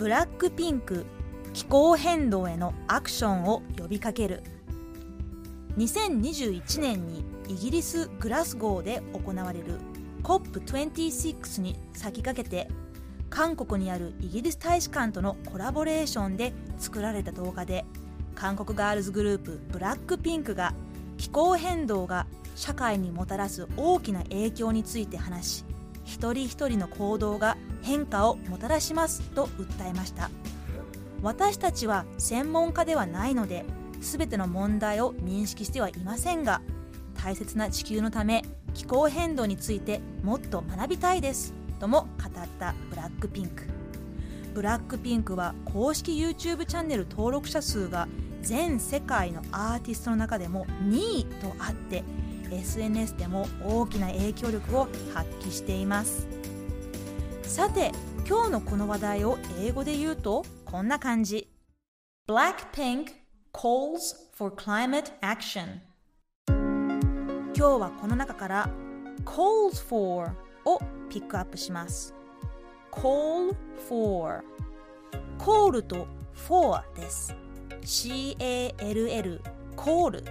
ブラックピンク気候変動へのアクションを呼びかける。2021年にイギリス・グラスゴーで行われる COP26 に先駆けて韓国にあるイギリス大使館とのコラボレーションで作られた動画で韓国ガールズグループブラックピンクが気候変動が社会にもたらす大きな影響について話し一人一人の行動が変化をもたらしますと訴えました。私たちは専門家ではないので全ての問題を認識してはいませんが大切な地球のため気候変動についてもっと学びたいですとも語ったブラックピンク。ブラックピンクは公式 YouTube チャンネル登録者数が全世界のアーティストの中でも2位とあって SNS でも大きな影響力を発揮していますさて今日のこの話題を英語で言うとこんな感じ Blackpink calls for climate action 今日はこの中から calls for をピックアップします call for call と for です C-A-L-L call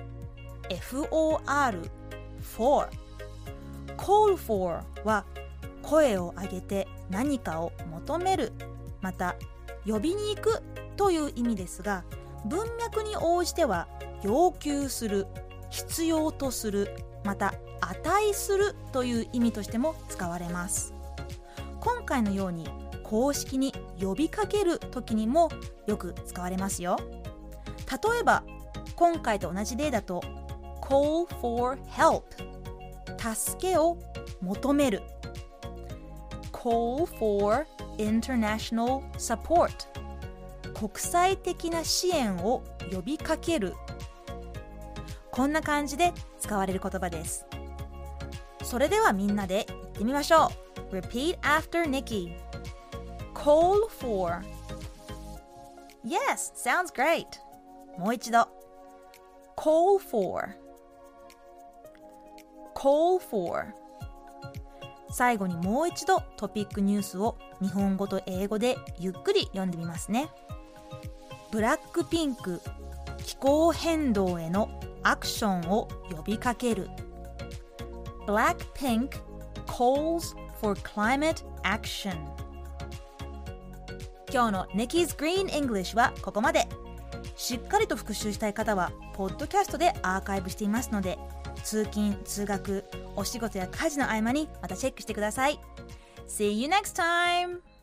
F-O-R for. call for は声を上げて何かを求める。また呼びに行くという意味ですが文脈に応じては要求する必要とするまた値するという意味としても使われます。今回のように公式に呼びかける時にもよく使われますよ。例えば今回と同じ例だと call for help 助けを求める call for international support 国際的な支援を呼びかけるこんな感じで使われる言葉ですそれではみんなで言ってみましょう Repeat after Nikki Call for Yes, sounds great もう一度 Call for Call for. 最後にもう一度トピックニュースを日本語と英語でゆっくり読んでみますね。ブラックピンク気候変動へのアクションを呼びかける。Blackpink calls for climate action. 今日の Nikki's Green English はここまで。しっかりと復習したい方はポッドキャストでアーカイブしていますので通勤通学お仕事や家事の合間にまたチェックしてください See you next time!